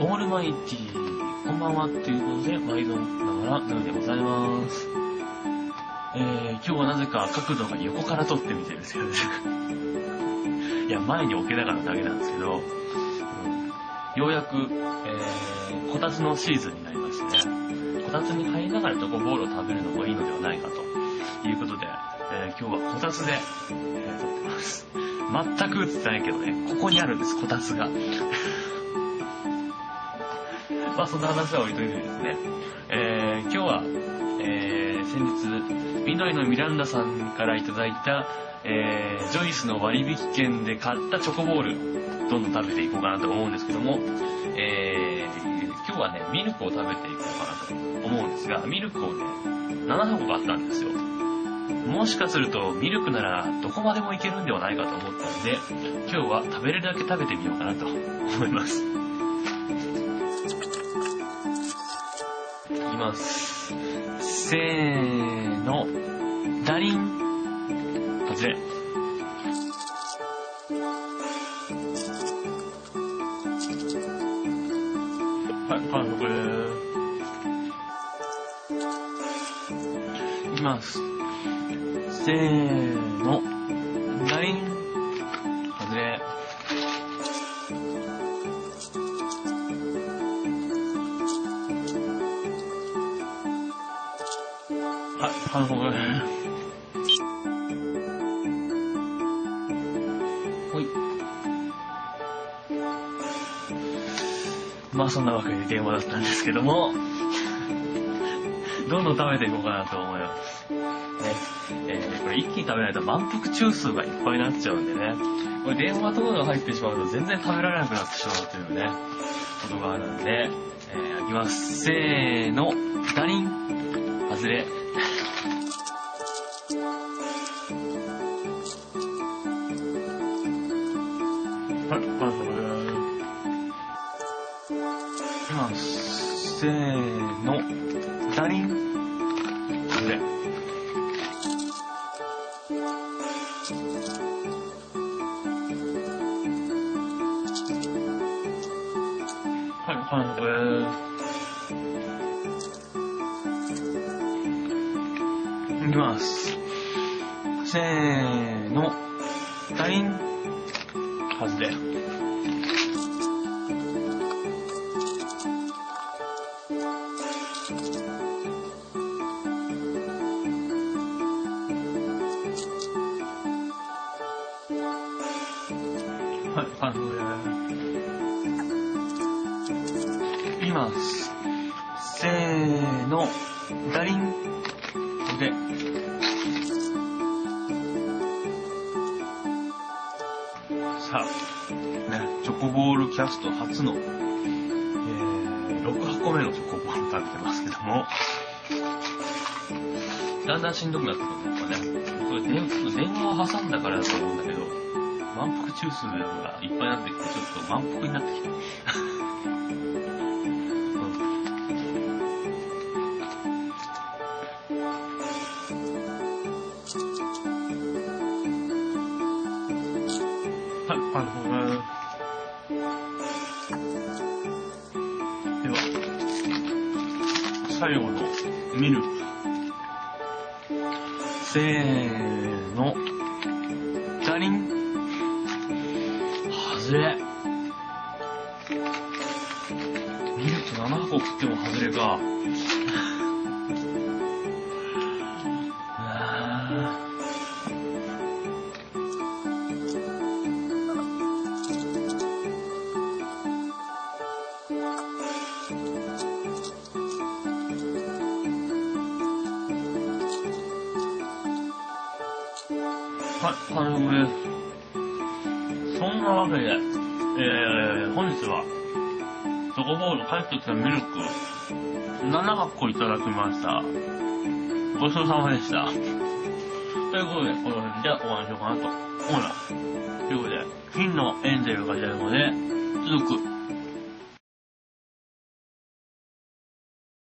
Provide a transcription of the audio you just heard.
オールマイティー、こんばんはっていうことで、毎度ながら、ヌーでございます。えー、今日はなぜか角度が横から撮ってみてるんですよね。いや、前に置けなかっただけなんですけど、うんようやく、えー、こたつのシーズンになりましてね、こたつに入りながらチョコボールを食べるのもいいのではないかということで、えー今日はこたつで、えー撮ってます。全く映ってないけどね、ここにあるんです、こたつが。まあそんな話は置いといてですね、えー今日は、えー先日、緑のミランダさんからいただいた、えージョイスの割引券で買ったチョコボール、どんどん食べていこうかなと思うんですけども、えー今日はね、ミルクを食べていこうかなと思うんですが、ミルクをね、7箱買ったんですよ。もしかするとミルクならどこまでもいけるんではないかと思ったので、今日は食べれるだけ食べてみようかなと思います。ます。せーの、ダリン。外れ。はい、完食です。いきます。せーの、ダリン。はい、完食です。ほい。まあそんなわけで電話だったんですけども、どんどん食べていこうかなと思います。ね。えーこれ一気に食べないと満腹中数がいっぱいになっちゃうんでね。これ電話とかが入ってしまうと全然食べられなくなってしまうというね、ことがあるんで、えー、いきます。せーの、ダリン。外れ。いきます。せーの、ダリン。外れ。はい、完食です。いきます。せーの、ダリン。外れ。はい、完食です。いきます。せーの、ダリン。で、さあ、ね、チョコボールキャスト初の、えー、6箱目のチョコボール食べてますけども、だんだんしんどくなってくるんですよね。これ電電話を挟んだからだと思うんだけど、満腹中枢がいっぱいになってきて、ちょっと満腹になってきた。はい、あの、では、最後のミルク。せーの、ダリン。外れ。ミルク7箱食っても外れか。はい、完食です。なわけで、えー、本日は、チョコボール帰ってきたミルク、7箱いただきました。ごちそうさまでした。ということで、この辺でお会いしようかなと思います。ということで、金のエンゼルが出るので、続く。